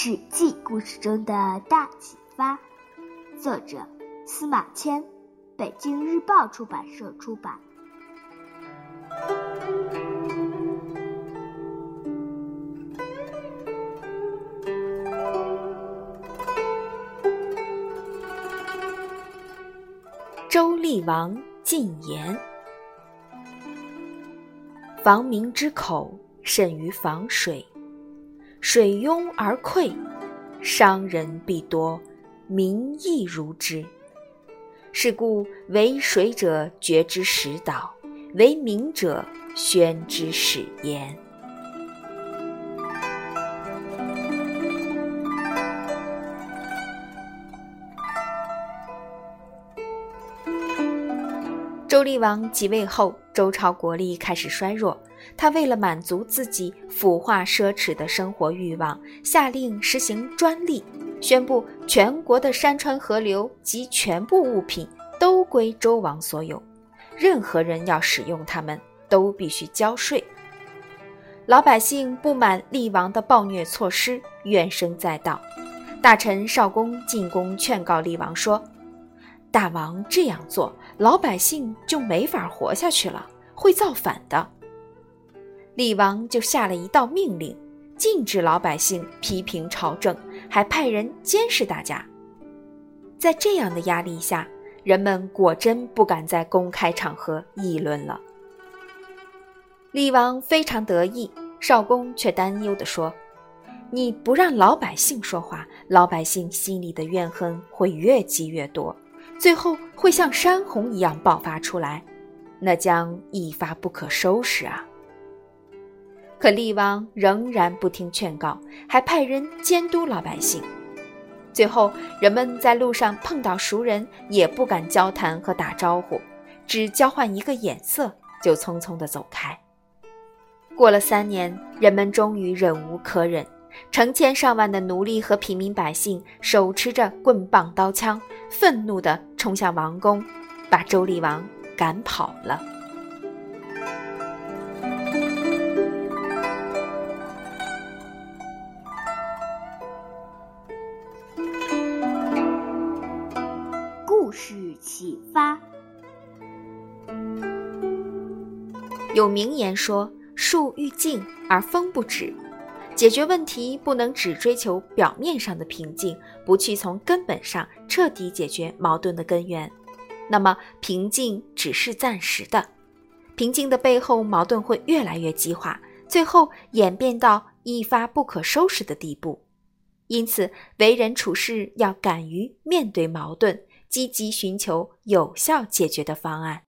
史记故事中的大启发，作者司马迁，北京日报出版社出版。周厉王进言：防民之口，甚于防水。水拥而溃，伤人必多，民亦如之。是故为水者决之始导，为民者宣之始言。周厉王即位后，周朝国力开始衰弱。他为了满足自己腐化奢侈的生活欲望，下令实行专利，宣布全国的山川河流及全部物品都归周王所有，任何人要使用它们都必须交税。老百姓不满厉王的暴虐措施，怨声载道。大臣少公进宫劝告厉王说：“大王这样做，老百姓就没法活下去了，会造反的。”厉王就下了一道命令，禁止老百姓批评朝政，还派人监视大家。在这样的压力下，人们果真不敢在公开场合议论了。厉王非常得意，少公却担忧地说：“你不让老百姓说话，老百姓心里的怨恨会越积越多，最后会像山洪一样爆发出来，那将一发不可收拾啊！”可厉王仍然不听劝告，还派人监督老百姓。最后，人们在路上碰到熟人，也不敢交谈和打招呼，只交换一个眼色，就匆匆地走开。过了三年，人们终于忍无可忍，成千上万的奴隶和平民百姓手持着棍棒刀枪，愤怒地冲向王宫，把周厉王赶跑了。故事启发：有名言说“树欲静而风不止”，解决问题不能只追求表面上的平静，不去从根本上彻底解决矛盾的根源，那么平静只是暂时的。平静的背后，矛盾会越来越激化，最后演变到一发不可收拾的地步。因此，为人处事要敢于面对矛盾。积极寻求有效解决的方案。